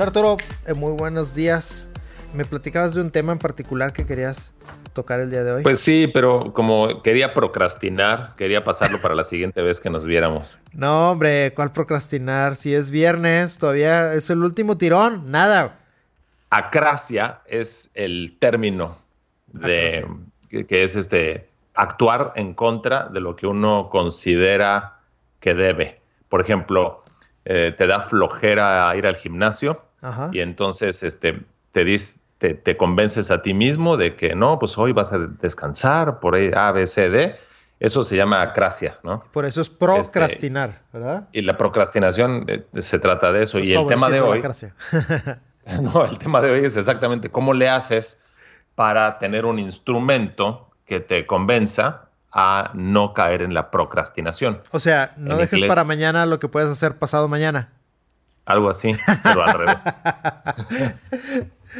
Hola Arturo, eh, muy buenos días. Me platicabas de un tema en particular que querías tocar el día de hoy. Pues sí, pero como quería procrastinar, quería pasarlo para la siguiente vez que nos viéramos. No, hombre, ¿cuál procrastinar? Si es viernes, todavía es el último tirón, nada. Acracia es el término de que, es este actuar en contra de lo que uno considera que debe. Por ejemplo, eh, te da flojera ir al gimnasio y entonces este, te, te, convences a ti mismo de que no, pues hoy vas a descansar por A, B, C, D. Eso se llama acracia, ¿no? Por eso es procrastinar, este, ¿verdad? Y la procrastinación eh, se trata de eso. y el tema de hoy. no, el tema de hoy es exactamente cómo le haces para tener un instrumento que te convenza a no caer en la procrastinación. O sea, no dejes para mañana lo que puedes hacer pasado mañana. Algo así, pero al revés.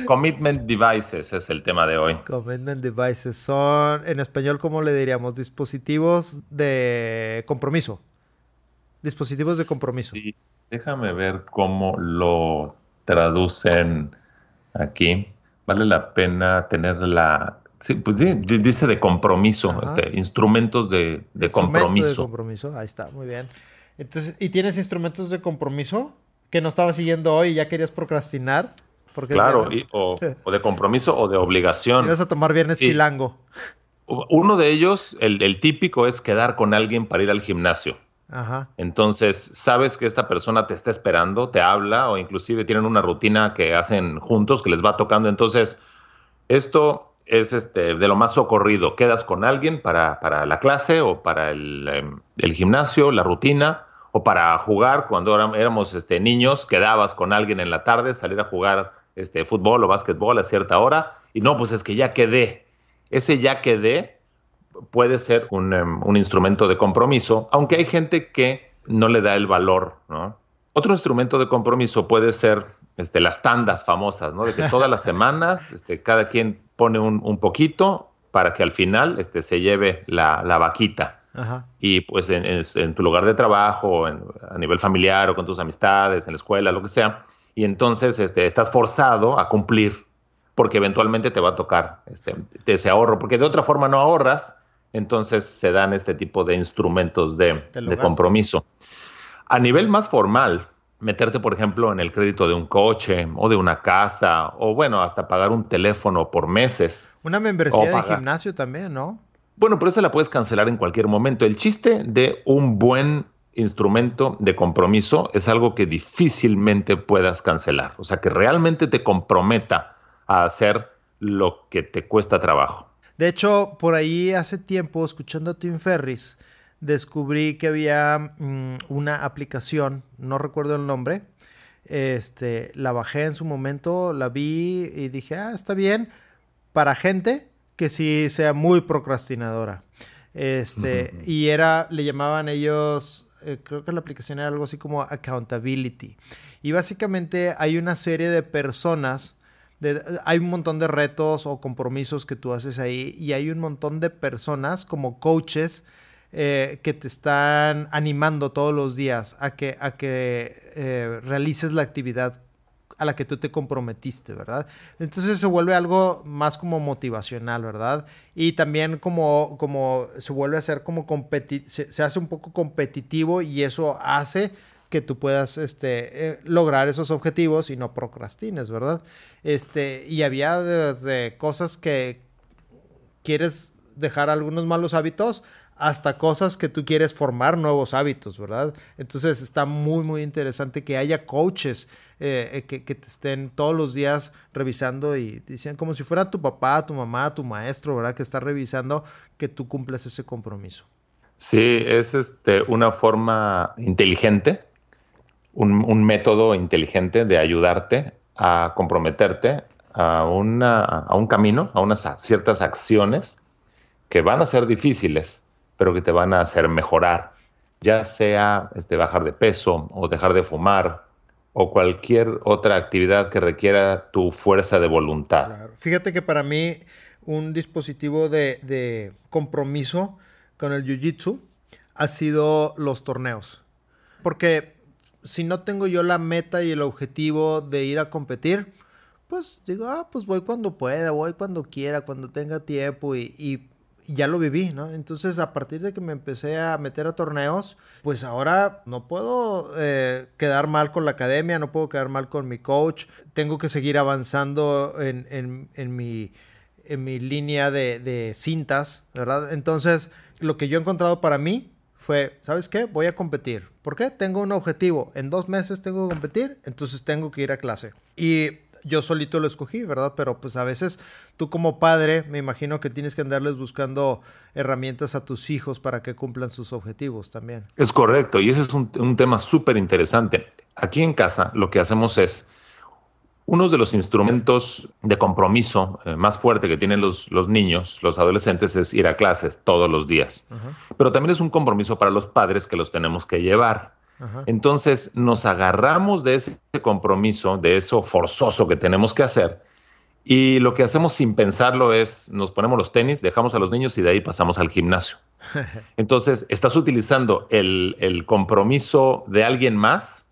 Commitment devices es el tema de hoy. Commitment devices son, en español, ¿cómo le diríamos? Dispositivos de compromiso. Dispositivos de compromiso. Sí, déjame ver cómo lo traducen aquí. Vale la pena tener la... Sí, pues dice de compromiso, este, instrumentos de, de compromiso. de compromiso, ahí está, muy bien. Entonces, ¿y tienes instrumentos de compromiso? Que no estabas siguiendo hoy y ya querías procrastinar. Porque claro, o, de compromiso o de obligación. Ibas a tomar viernes chilango. Uno de ellos, el, típico, es quedar con alguien para ir al gimnasio. Ajá. Entonces, sabes que esta persona te está esperando, te habla o inclusive tienen una rutina que hacen juntos que les va tocando. Entonces, esto es este, de lo más socorrido. Quedas con alguien para, para la clase o para el, em, el gimnasio, la rutina o para jugar cuando éramos este, niños, quedabas con alguien en la tarde, salir a jugar este, fútbol o básquetbol a cierta hora, y no, pues es que ya quedé. Ese ya quedé puede ser un, em, instrumento de compromiso, aunque hay gente que no le da el valor. Otro instrumento de compromiso puede ser este, las tandas famosas, ¿no? De que todas las semanas este, cada quien pone un, un, poquito para que al final este, se lleve la, la vaquita. Y pues en, tu lugar de trabajo, a nivel familiar o con tus amistades, en la escuela, lo que sea. Y entonces este, estás forzado a cumplir porque eventualmente te va a tocar este, ese ahorro, porque de otra forma no ahorras, entonces se dan este tipo de instrumentos de, de compromiso. A nivel más formal, meterte, por ejemplo, en el crédito de un coche o de una casa, o bueno, hasta pagar un teléfono por meses. Una membresía de gimnasio también, ¿no? Bueno, pero esa la puedes cancelar en cualquier momento. El chiste de un buen instrumento de compromiso es algo que difícilmente puedas cancelar. O sea, que realmente te comprometa a hacer lo que te cuesta trabajo. De hecho, por ahí hace tiempo, escuchando a Tim Ferris, descubrí que había mm, una aplicación, no recuerdo el nombre, este, la bajé en su momento, la vi y dije, ah, está bien, para gente que sí sea muy procrastinadora. Este, y era, le llamaban ellos, eh, creo que la aplicación era algo así como accountability. Y básicamente hay una serie de personas, de, hay un montón de retos o compromisos que tú haces ahí y hay un montón de personas como coaches eh, que te están animando todos los días a que, a que eh, realices la actividad a la que tú te comprometiste, ¿verdad? Entonces se vuelve algo más como motivacional, ¿verdad? Y también como, como se vuelve a ser como se, se hace un poco competitivo y eso hace que tú puedas este, eh, lograr esos objetivos y no procrastines, ¿verdad? Este, y había desde cosas que quieres dejar algunos malos hábitos hasta cosas que tú quieres formar nuevos hábitos, ¿verdad? Entonces está muy, muy interesante que haya coaches eh, eh, que, te estén todos los días revisando y dicen como si fuera tu papá, tu mamá, tu maestro, ¿verdad? Que está revisando que tú cumples ese compromiso. Sí, es este, una forma inteligente un, método inteligente de ayudarte a comprometerte a, una, a un camino, a unas ciertas acciones que van a ser difíciles, pero que te van a hacer mejorar, ya sea este, bajar de peso o dejar de fumar o cualquier otra actividad que requiera tu fuerza de voluntad. Fíjate que para mí un dispositivo de, de compromiso con el Jiu-Jitsu ha sido los torneos. Porque si no tengo yo la meta y el objetivo de ir a competir, pues digo, ah, pues voy cuando pueda, voy cuando quiera, cuando tenga tiempo y, ya lo viví, ¿no? Entonces a partir de que me empecé a meter a torneos, pues ahora no puedo eh, quedar mal con la academia, no puedo quedar mal con mi coach, tengo que seguir avanzando en, mi, en mi línea de, de cintas, ¿verdad? Entonces lo que yo he encontrado para mí fue, ¿sabes qué? Voy a competir. ¿Por qué? Tengo un objetivo. En dos meses tengo que competir, entonces tengo que ir a clase. Y yo solito lo escogí, ¿verdad? Pero pues a veces tú como padre, me imagino que tienes que andarles buscando herramientas a tus hijos para que cumplan sus objetivos también. Es correcto, y ese es un, un tema súper interesante. Aquí en casa lo que hacemos es uno de los instrumentos de compromiso eh, más fuerte que tienen los, los, niños, los adolescentes, es ir a clases todos los días. Pero también es un compromiso para los padres que los tenemos que llevar. Entonces nos agarramos de ese compromiso, de eso forzoso que tenemos que hacer, y lo que hacemos sin pensarlo es, nos ponemos los tenis, dejamos a los niños y de ahí pasamos al gimnasio. Entonces, estás utilizando el, el compromiso de alguien más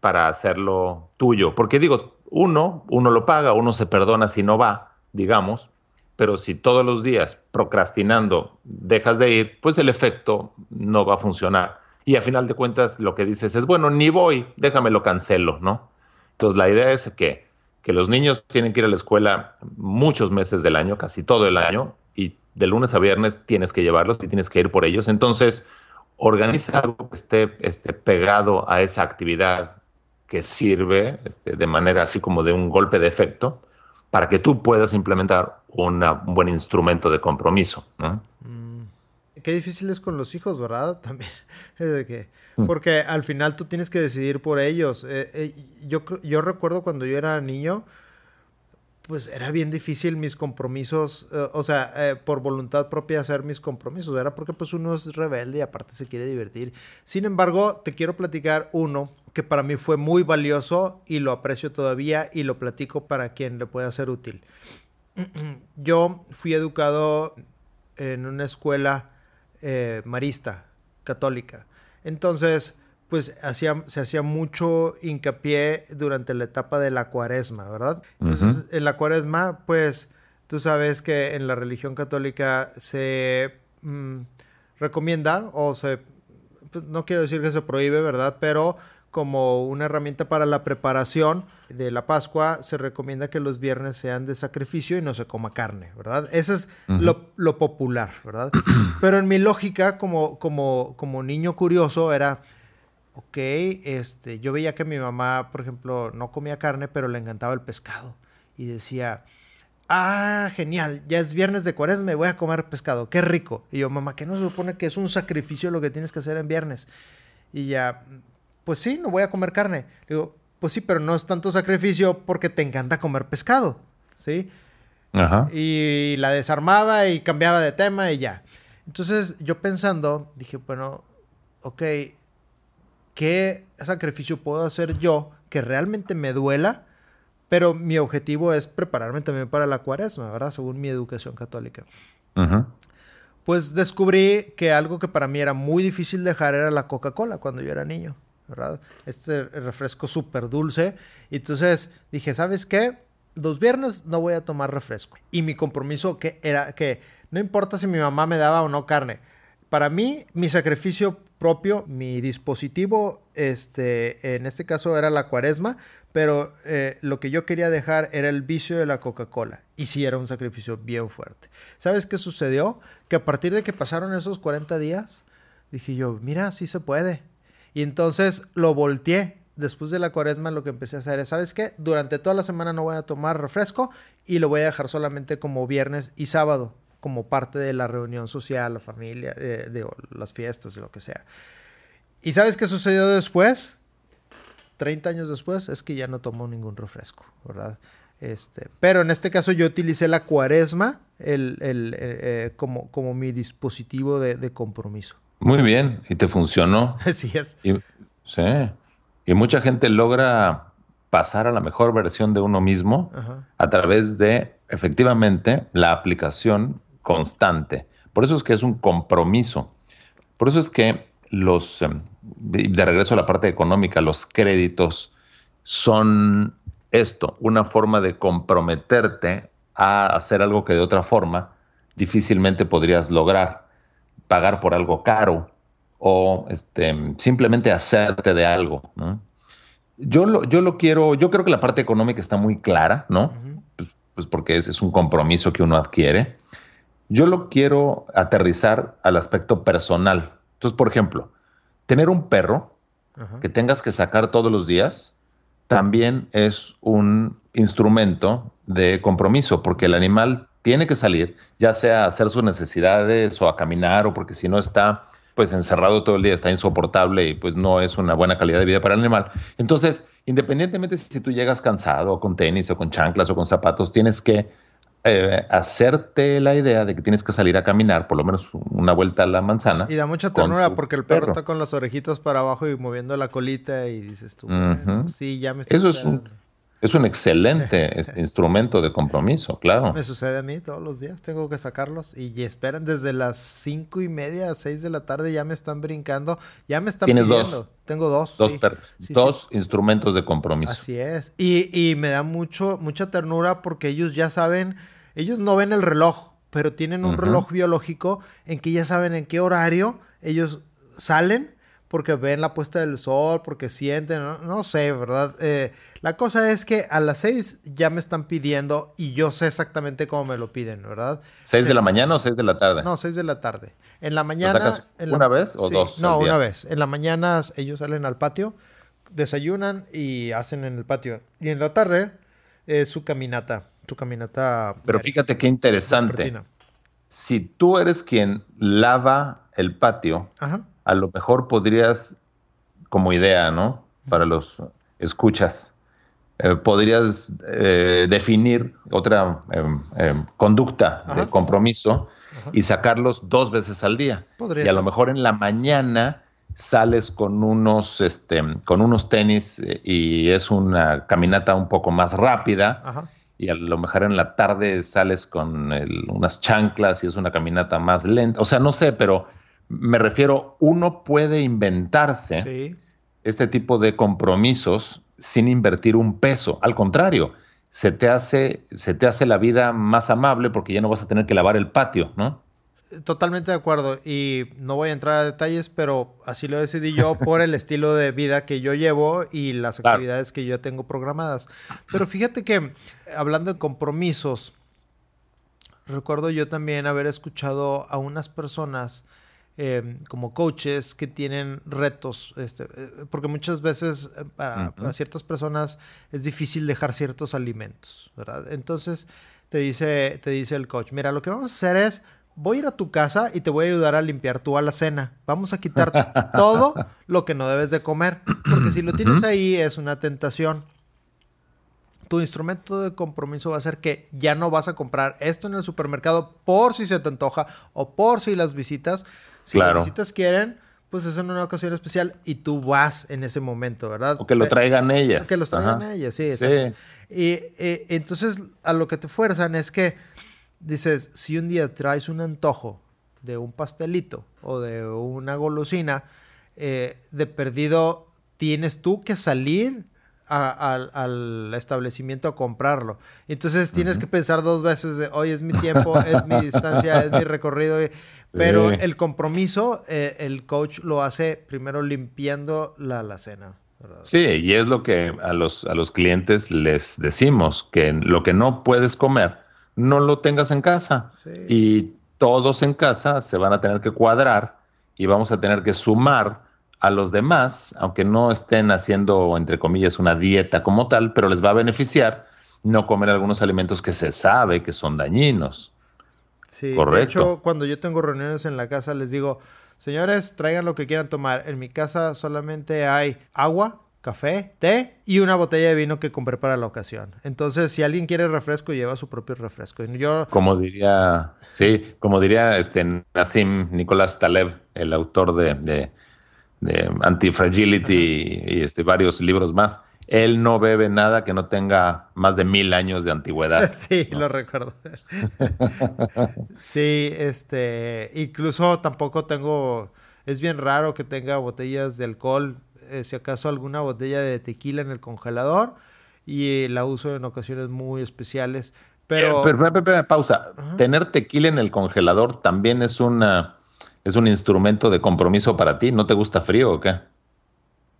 para hacerlo tuyo. Porque digo, uno, uno lo paga, uno se perdona si no va, digamos, pero si todos los días procrastinando dejas de ir, pues el efecto no va a funcionar. Y a final de cuentas lo que dices es, bueno, ni voy, déjame lo cancelo, ¿no? Entonces la idea es que, que los niños tienen que ir a la escuela muchos meses del año, casi todo el año, y de lunes a viernes tienes que llevarlos y tienes que ir por ellos. Entonces, organiza algo que esté, pegado a esa actividad que sirve este, de manera así como de un golpe de efecto para que tú puedas implementar un buen instrumento de compromiso. Mm. Qué difícil es con los hijos, ¿verdad? También. Mm. porque al final tú tienes que decidir por ellos. Eh, eh, yo, yo recuerdo cuando yo era niño, pues era bien difícil mis compromisos, eh, o sea, por voluntad propia hacer mis compromisos, era porque pues uno es rebelde y aparte se quiere divertir. Sin embargo, te quiero platicar uno que para mí fue muy valioso y lo aprecio todavía y lo platico para quien le pueda ser útil. Yo fui educado en una escuela eh, marista, católica. Entonces, pues hacía, se hacía mucho hincapié durante la etapa de la cuaresma, ¿verdad? Entonces, en la cuaresma, pues tú sabes que en la religión católica se mm, recomienda o se, pues, no quiero decir que se prohíbe, ¿verdad? Pero como una herramienta para la preparación de la Pascua, se recomienda que los viernes sean de sacrificio y no se coma carne, ¿verdad? Eso es lo, lo, popular, ¿verdad? Pero en mi lógica, como, como, como niño curioso, era ok, este, yo veía que mi mamá, por ejemplo, no comía carne, pero le encantaba el pescado. Y decía, ah, genial, ya es viernes de cuaresma, me voy a comer pescado, qué rico. Y yo, mamá, ¿qué no se supone que es un sacrificio lo que tienes que hacer en viernes? Y ya, pues sí, no voy a comer carne. Le digo, pues sí, pero no es tanto sacrificio porque te encanta comer pescado, ¿sí? Ajá. Y la desarmaba y cambiaba de tema y ya. Entonces yo pensando, dije, bueno, ok, ¿qué sacrificio puedo hacer yo que realmente me duela? Pero mi objetivo es prepararme también para la cuaresma, ¿verdad? Según mi educación católica. Pues descubrí que algo que para mí era muy difícil dejar era la Coca-Cola cuando yo era niño, Este refresco súper dulce. Entonces dije, ¿sabes qué? Los viernes no voy a tomar refresco. Y mi compromiso que era que no importa si mi mamá me daba o no carne. Para mí, mi sacrificio propio, mi dispositivo, este, en este caso era la cuaresma, pero eh, lo que yo quería dejar era el vicio de la Coca-Cola. Y sí era un sacrificio bien fuerte. ¿Sabes qué sucedió? Que a partir de que pasaron esos 40 días, dije yo, mira, sí se puede. Y entonces lo volteé. Después de la cuaresma lo que empecé a hacer es, ¿sabes qué? Durante toda la semana no voy a tomar refresco y lo voy a dejar solamente como viernes y sábado como parte de la reunión social, la familia, de, las fiestas lo que sea. ¿Y sabes qué sucedió después? 30 años después es que ya no tomo ningún refresco, ¿verdad? Este, pero en este caso yo utilicé la cuaresma el, el, eh, como, como mi dispositivo de, compromiso. Muy bien, y te funcionó. Así es. Y, sí, y mucha gente logra pasar a la mejor versión de uno mismo a través de, efectivamente, la aplicación constante. Por eso es que es un compromiso. Por eso es que los, em, de regreso a la parte económica, los créditos son esto, una forma de comprometerte a hacer algo que de otra forma difícilmente podrías lograr, pagar por algo caro o este, simplemente hacerte de algo. Yo, lo, yo lo quiero, yo creo que la parte económica está muy clara, ¿no? pues, pues, porque ese es un compromiso que uno adquiere. Yo lo quiero aterrizar al aspecto personal. Entonces, por ejemplo, tener un perro que tengas que sacar todos los días también es un instrumento de compromiso, porque el animal tiene que salir, ya sea a hacer sus necesidades o a caminar, o porque si no está pues encerrado todo el día, está insoportable y pues no es una buena calidad de vida para el animal. Entonces, independientemente si tú llegas cansado, o con tenis, o con chanclas, o con zapatos, tienes que eh, hacerte la idea de que tienes que salir a caminar, por lo menos una vuelta a la manzana. Y da mucha ternura porque el perro, está con las orejitas para abajo y moviendo la colita y dices tú, sí, ya me Eso es un, es un excelente este, instrumento de compromiso, claro. Me sucede a mí todos los días, tengo que sacarlos y esperan desde las cinco y media a seis de la tarde, ya me están brincando, ya me están ¿Tienes Dos? Tengo dos. Dos, dos instrumentos de compromiso. Así es. Y, y me da mucho, mucha ternura porque ellos ya saben ellos no ven el reloj, pero tienen un reloj biológico en que ya saben en qué horario ellos salen porque ven la puesta del sol, porque sienten, no, sé, ¿verdad? Eh, la cosa es que a las seis ya me están pidiendo y yo sé exactamente cómo me lo piden, ¿verdad? ¿Seis de la mañana o seis de la tarde? No, seis de la tarde. En la mañana... ¿Una vez o dos? No, una vez. En la mañana ellos salen al patio, desayunan y hacen en el patio. Y en la tarde es su caminata caminata. Pero fíjate qué interesante. Si tú eres quien lava el patio, a lo mejor podrías, como idea, ¿no? Para los escuchas, eh, podrías eh, definir otra em, em, conducta de compromiso y sacarlos dos veces al día. y a lo mejor en la mañana sales con unos, este, con unos tenis eh, y es una caminata un poco más rápida. Ajá y a lo mejor en la tarde sales con unas chanclas y es una caminata más lenta. O sea, no sé, pero me refiero, uno puede inventarse este tipo de compromisos sin invertir un peso. Al contrario, se te, hace, se te hace la vida más amable porque ya no vas a tener que lavar el patio, ¿no? Totalmente de acuerdo y no voy a entrar a detalles, pero así lo decidí yo por el estilo de vida que yo llevo y las actividades que yo tengo programadas. Pero fíjate que hablando de compromisos, recuerdo yo también haber escuchado a unas personas em, como coaches que tienen retos, este, eh, porque muchas veces eh, para, para, ciertas personas es difícil dejar ciertos alimentos, ¿verdad? Entonces te dice, te dice el coach, mira, lo que vamos a hacer es voy a ir a tu casa y te voy a ayudar a limpiar tu alacena. Vamos a quitar todo lo que no debes de comer, porque si lo tienes ahí es una tentación. Tu instrumento de compromiso va a ser que ya no vas a comprar esto en el supermercado por si se te antoja o por si las visitas. Si las visitas quieren, pues es en una ocasión especial y tú vas en ese momento, ¿verdad? O que lo traigan ellas. que los traigan ellas, sí, sí. Y eh, entonces a lo que te fuerzan es que dices, si un día traes un antojo de un pastelito o de una golosina, eh, de perdido tienes tú que salir al establecimiento a comprarlo. Entonces tienes que pensar dos veces de, hoy es mi tiempo, es mi distancia, es mi recorrido. Pero el compromiso, eh, el coach lo hace primero limpiando la alacena. Sí, y es lo que a los, a los clientes les decimos, que lo que no puedes comer, no lo tengas en casa. Y todos en casa se van a tener que cuadrar y vamos a tener que sumar a los demás, aunque no estén haciendo, entre comillas, una dieta como tal, pero les va a beneficiar no comer algunos alimentos que se sabe que son dañinos. Sí, Correcto. de hecho, cuando yo tengo reuniones en la casa, les digo, señores, traigan lo que quieran tomar. En mi casa solamente hay agua, café, té y una botella de vino que compré para la ocasión. Entonces, si alguien quiere refresco, lleva su propio refresco. Yo... Como diría, sí, como diría este Nassim Nicolás Taleb, el autor de, de, de Antifragility y, este, varios libros más, él no bebe nada que no tenga más de mil años de antigüedad. Sí, lo recuerdo. sí, este, incluso tampoco tengo, es bien raro que tenga botellas de alcohol, eh, si acaso alguna botella de tequila en el congelador y la uso en ocasiones muy especiales. Pero, pero, pausa. Tener tequila en el congelador también es una es un instrumento de compromiso para ti. ¿No te gusta frío o qué?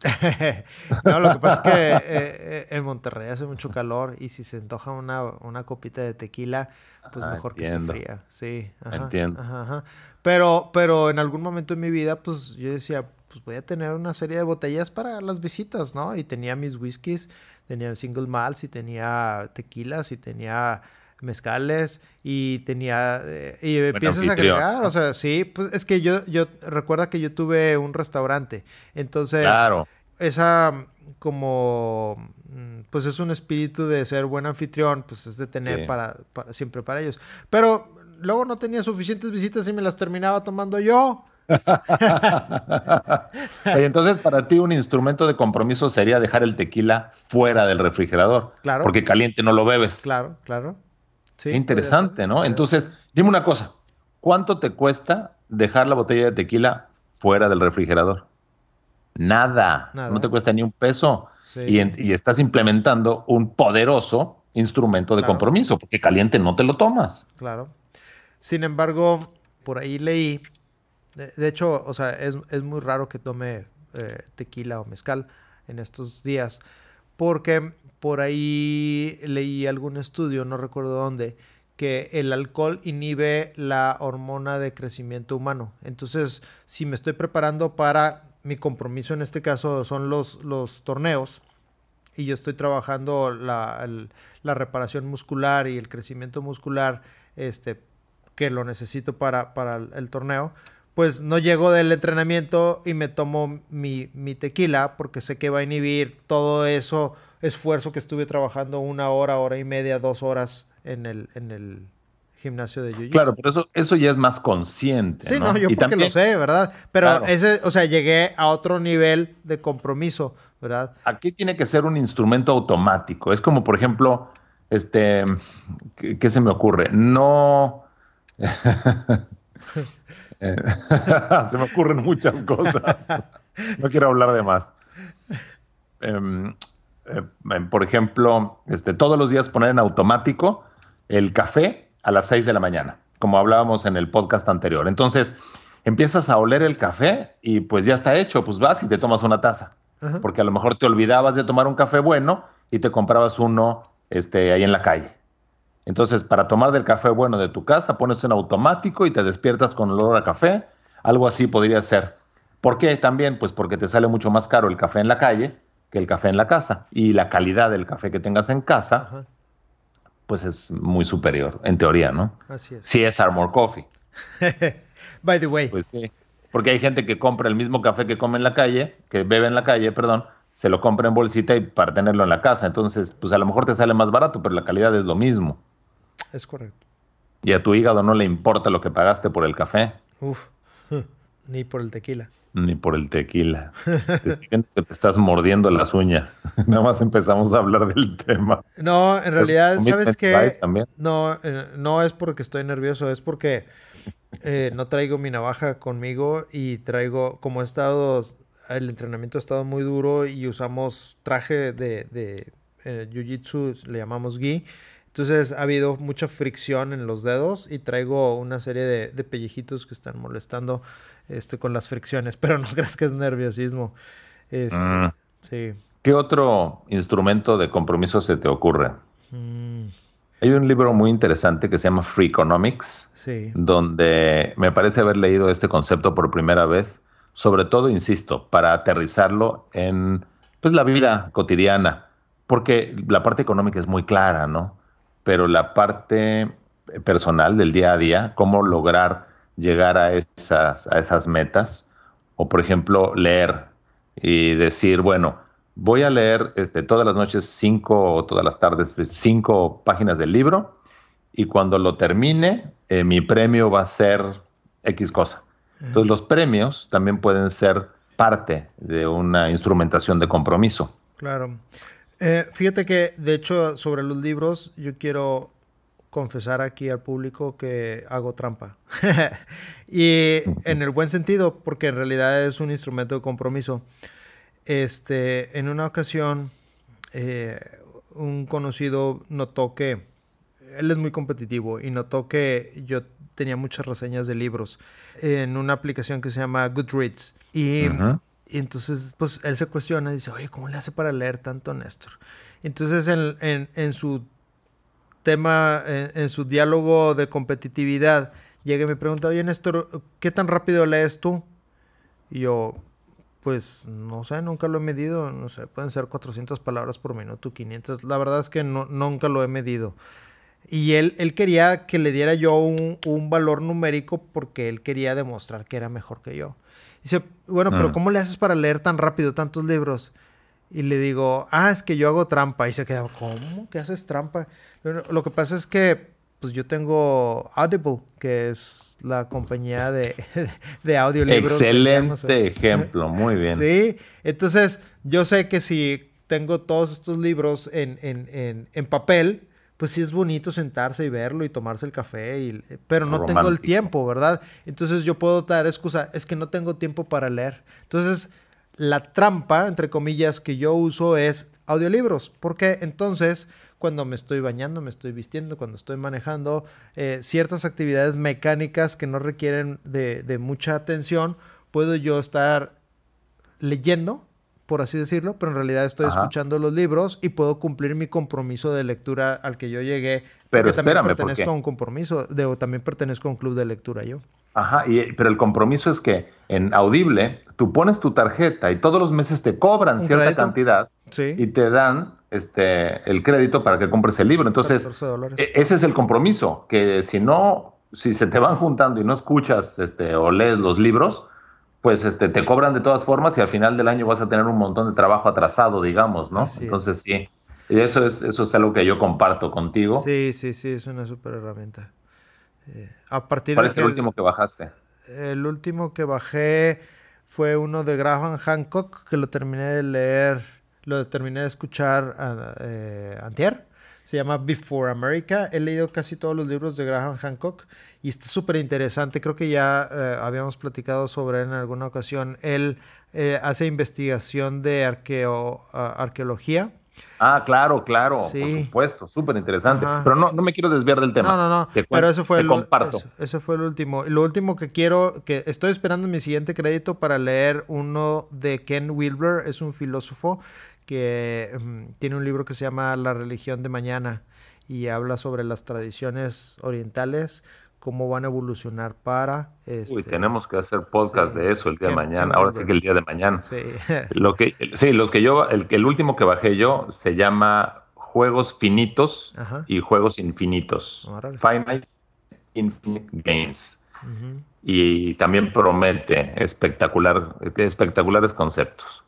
no, lo que pasa es que eh, eh, en Monterrey hace mucho calor y si se antoja una, una copita de tequila, pues ah, mejor que esté fría. Sí, entiendo. Pero, pero en algún momento en mi vida, pues yo decía, pues voy a tener una serie de botellas para las visitas, ¿no? Y tenía mis whiskies, tenía single malts y tenía tequilas y tenía mezcales y tenía eh, y empiezas a agregar, o sea, sí, pues es que yo yo recuerda que yo tuve un restaurante, entonces claro. esa como mm, pues es un espíritu de ser buen anfitrión, pues es de tener para, para siempre para ellos. Pero luego no tenía suficientes visitas y me las terminaba tomando yo. entonces, para ti un instrumento de compromiso sería dejar el tequila fuera del refrigerador. Claro. Porque caliente no lo bebes. Claro, claro interesante, ¿no? Entonces, dime una cosa, ¿cuánto te cuesta dejar la botella de tequila fuera del refrigerador? Nada, no te cuesta ni un peso. Y, estás implementando un poderoso instrumento de compromiso, porque caliente no te lo tomas. Claro. Sin embargo, por ahí leí, de, hecho, o sea, es, muy raro que tome eh, tequila o mezcal en estos días, porque por ahí leí algún estudio, no recuerdo dónde, que el alcohol inhibe la hormona de crecimiento humano. Entonces, si me estoy preparando para mi compromiso, en este caso son los, los torneos, y yo estoy trabajando la, la reparación muscular y el crecimiento muscular, este, que lo necesito para, para el torneo, pues no llego del entrenamiento y me tomo mi, mi, tequila porque sé que va a inhibir todo eso esfuerzo que estuve trabajando una hora, hora y media, dos horas en el, en el gimnasio de Jiu-Jitsu. Claro, pero eso, eso ya es más consciente. Sí, no, yo porque lo sé, ¿verdad? Pero ese, o sea, llegué a otro nivel de compromiso, ¿verdad? Aquí tiene que ser un instrumento automático. Es como, por ejemplo, este, ¿qué, se me ocurre? No. Eh, se me ocurren muchas cosas. No quiero hablar de más. Em, eh, por ejemplo, este, todos los días poner en automático el café a las 6 de la mañana, como hablábamos en el podcast anterior. Entonces, empiezas a oler el café y pues ya está hecho, pues vas y te tomas una taza. Porque a lo mejor te olvidabas de tomar un café bueno y te comprabas uno este, ahí en la calle. Entonces, para tomar del café bueno de tu casa, pones en automático y te despiertas con olor a café. Algo así podría ser. ¿Por qué? También, pues porque te sale mucho más caro el café en la calle que el café en la casa. Y la calidad del café que tengas en casa, pues es muy superior, en teoría, ¿no? Así es. Si es Armor Coffee. By the way. Pues sí. Porque hay gente que compra el mismo café que come en la calle, que bebe en la calle, perdón, se lo compra en bolsita y para tenerlo en la casa. Entonces, pues a lo mejor te sale más barato, pero la calidad es lo mismo. Es correcto. Y a tu hígado no le importa lo que pagaste por el café. Uf, ni por el tequila. Ni por el tequila. te, te estás mordiendo las uñas. Nada más empezamos a hablar del tema. No, en realidad, ¿sabes qué? No, eh, no es porque estoy nervioso, es porque eh, no traigo mi navaja conmigo y traigo, como he estado, el entrenamiento ha estado muy duro y usamos traje de, de eh, Jiu-Jitsu, le llamamos gi. Entonces ha habido mucha fricción en los dedos y traigo una serie de, de pellejitos que están molestando este, con las fricciones, pero no creas que es nerviosismo. Este, mm. Sí. ¿Qué otro instrumento de compromiso se te ocurre? Mm. Hay un libro muy interesante que se llama Free Economics, donde me parece haber leído este concepto por primera vez, sobre todo, insisto, para aterrizarlo en pues, la vida cotidiana, porque la parte económica es muy clara, ¿no? Pero la parte personal del día a día, cómo lograr llegar a esas, a esas metas. O, por ejemplo, leer y decir, bueno, voy a leer este, todas las noches cinco o todas las tardes pues, cinco páginas del libro y cuando lo termine, eh, mi premio va a ser X cosa. Entonces los premios también pueden ser parte de una instrumentación de compromiso. Claro. Eh, fíjate que, de hecho, sobre los libros, yo quiero confesar aquí al público que hago trampa. y en el buen sentido, porque en realidad es un instrumento de compromiso. Este, en una ocasión, eh, un conocido notó que él es muy competitivo y notó que yo tenía muchas reseñas de libros en una aplicación que se llama Goodreads. Y, entonces, pues él se cuestiona y dice, oye, ¿cómo le hace para leer tanto Néstor? Entonces, en, en, su tema, en, su diálogo de competitividad, llega y me pregunta, oye, Néstor, ¿qué tan rápido lees tú? Y yo, pues no sé, nunca lo he medido, no sé, pueden ser 400 palabras por minuto, 500, la verdad es que no, nunca lo he medido. Y él, él quería que le diera yo un, valor numérico porque él quería demostrar que era mejor que yo. Dice, bueno, pero mm. ¿cómo le haces para leer tan rápido tantos libros? Y le digo, ah, es que yo hago trampa. Y se queda, ¿cómo? ¿Qué haces trampa? Lo que pasa es que pues yo tengo Audible, que es la compañía de, de audiolibros. Excelente ejemplo, muy bien. Sí, entonces yo sé que si tengo todos estos libros en, en, en, papel, pues sí es bonito sentarse y verlo y tomarse el café, y, pero no tengo el tiempo, ¿verdad? Entonces yo puedo dar excusa, es que no tengo tiempo para leer. Entonces la trampa, entre comillas, que yo uso es audiolibros, porque entonces cuando me estoy bañando, me estoy vistiendo, cuando estoy manejando, eh, ciertas actividades mecánicas que no requieren de, mucha atención, puedo yo estar leyendo, por así decirlo, pero en realidad estoy escuchando los libros y puedo cumplir mi compromiso de lectura al que yo llegué. Pero también pertenezco a un compromiso, de, también pertenezco a un club de lectura yo. Ajá, y, pero el compromiso es que en Audible tú pones tu tarjeta y todos los meses te cobran cierta cantidad y te dan este, el crédito para que compres el libro. Entonces, e, ese es el compromiso, que si no, si se te van juntando y no escuchas este, o lees los libros, pues este, te cobran de todas formas y al final del año vas a tener un montón de trabajo atrasado, digamos, ¿no? Entonces, sí. Y eso es, eso es algo que yo comparto contigo. Sí, sí, sí, es una súper herramienta. Eh, a partir ¿Cuál es el último que bajaste? El último que bajé fue uno de Graham Hancock, que lo terminé de leer lo terminé de escuchar eh, antier. Se llama Before America. He leído casi todos los libros de Graham Hancock y está súper interesante. Creo que ya eh, habíamos platicado sobre él en alguna ocasión. Él eh, hace investigación de arqueo, arqueología. Ah, claro, claro, por supuesto, súper interesante. Pero no, no me quiero desviar del tema. No, no, no. Pero eso fue, el, comparto. Eso, fue el último. Y lo último que quiero, que estoy esperando mi siguiente crédito para leer uno de Ken Wilber, es un filósofo que mm, tiene un libro que se llama La religión de mañana y habla sobre las tradiciones orientales, cómo van a evolucionar para... Este, Uy, tenemos que hacer podcast de eso el día de mañana, ahora sí que el día de mañana. Sí. Lo que, sí, los que yo, el, el último que bajé yo se llama Juegos Finitos y Juegos Infinitos. Finite Infinite Games. Y también promete espectacular, espectaculares conceptos.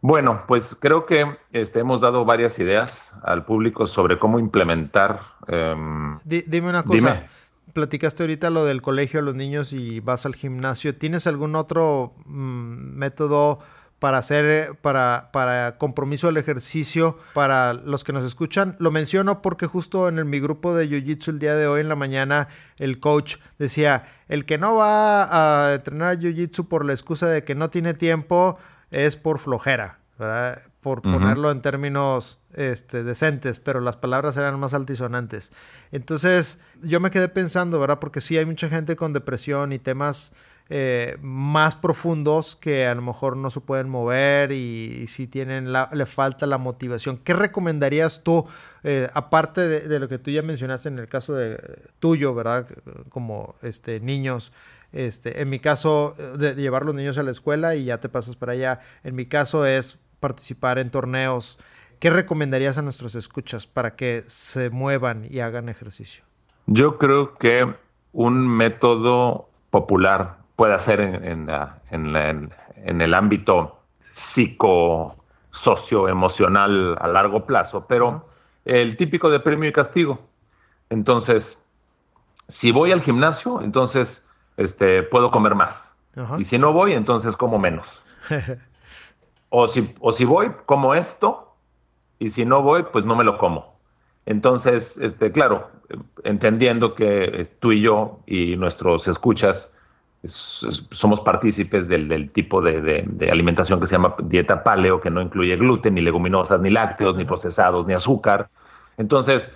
Bueno, pues creo que este, hemos dado varias ideas al público sobre cómo implementar. Em, dime una cosa. Platicaste ahorita lo del colegio a los niños y vas al gimnasio. ¿Tienes algún otro mm, método para hacer, para, para compromiso del ejercicio para los que nos escuchan? Lo menciono porque justo en mi grupo de Jiu-Jitsu el día de hoy en la mañana el coach decía, el que no va a entrenar Jiu-Jitsu por la excusa de que no tiene tiempo, es por flojera, ¿verdad? Por ponerlo en términos este, decentes, pero las palabras eran más altisonantes. Entonces, yo me quedé pensando, ¿verdad? Porque sí hay mucha gente con depresión y temas eh, más profundos que a lo mejor no se pueden mover y, si tienen la, le falta la motivación. ¿Qué recomendarías tú, eh, aparte de, de, lo que tú ya mencionaste en el caso de tuyo, ¿verdad? Como este, niños este, en mi caso, de, llevar los niños a la escuela y ya te pasas para allá. En mi caso es participar en torneos. ¿Qué recomendarías a nuestros escuchas para que se muevan y hagan ejercicio? Yo creo que un método popular puede ser en, en, el ámbito psico, socioemocional a largo plazo, pero el típico de premio y castigo. Entonces, si voy al gimnasio, entonces este, puedo comer más. Y si no voy, entonces como menos. o, si, o si voy, como esto, y si no voy, pues no me lo como. Entonces, este, claro, entendiendo que tú y yo y nuestros escuchas somos partícipes del, tipo de, alimentación que se llama dieta paleo, que no incluye gluten, ni leguminosas, ni lácteos, ni procesados, ni azúcar. Entonces,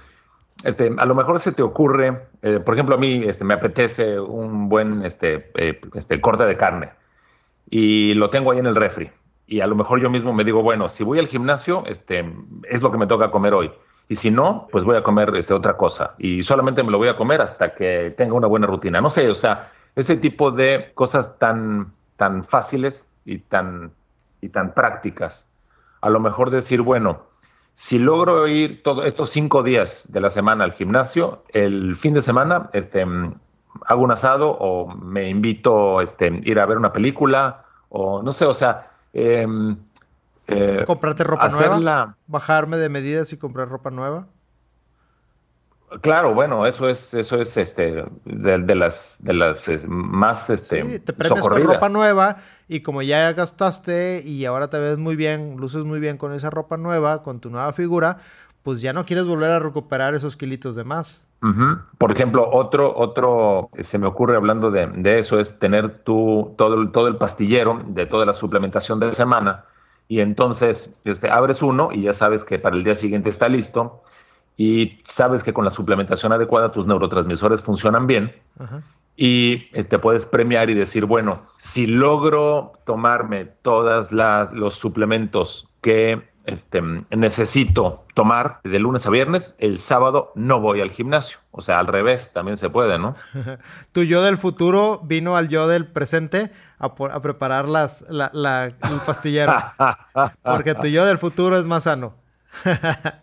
este, a lo mejor se te ocurre, eh, por ejemplo, a mí este, me apetece un buen este, eh, este, corte de carne y lo tengo ahí en el refri. Y a lo mejor yo mismo me digo, bueno, si voy al gimnasio, este, es lo que me toca comer hoy. Y si no, pues voy a comer este, otra cosa. Y solamente me lo voy a comer hasta que tenga una buena rutina. No sé, o sea, ese tipo de cosas tan, tan fáciles y tan, y tan prácticas. A lo mejor decir, bueno, si logro ir todos estos cinco días de la semana al gimnasio, el fin de semana este, hago un asado o me invito este, ir a ver una película o no sé, o sea... Em, eh, ¿Comprarte ropa nueva? ¿Bajarme de medidas y comprar ropa nueva? Claro, bueno, eso es, eso es este, de, las, de las más, este, sí, te prendes con ropa nueva y como ya gastaste y ahora te ves muy bien, luces muy bien con esa ropa nueva, con tu nueva figura, pues ya no quieres volver a recuperar esos kilitos de más. Por ejemplo, otro, otro, se me ocurre hablando de, de eso, es tener tu, todo, todo el pastillero de toda la suplementación de la semana y entonces este, abres uno y ya sabes que para el día siguiente está listo y sabes que con la suplementación adecuada tus neurotransmisores funcionan bien y eh, te puedes premiar y decir, bueno, si logro tomarme todos los suplementos que este, necesito tomar de lunes a viernes, el sábado no voy al gimnasio. O sea, al revés, también se puede, ¿no? tu yo del futuro vino al yo del presente a, preparar las, la, el pastillero. porque tu yo del futuro es más sano.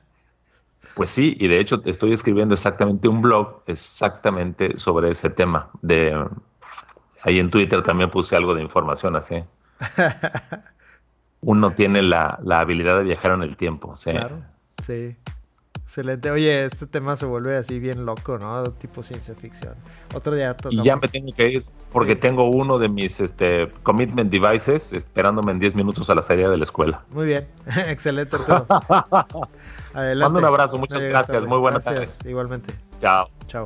Pues sí, y de hecho estoy escribiendo exactamente un blog exactamente sobre ese tema. De ahí en Twitter también puse algo de información así. Uno tiene la, habilidad de viajar en el tiempo. ¿sí? Claro, sí. Excelente. Oye, este tema se vuelve así bien loco, ¿no? Tipo ciencia ficción. Otro día Y ya me tengo que ir porque tengo uno de mis este, commitment devices esperándome en 10 minutos a la salida de la escuela. Muy bien. Excelente, Arturo. Adelante. Mando un abrazo. Muchas gracias. Muy buenas gracias. Igualmente. Chao. Chao.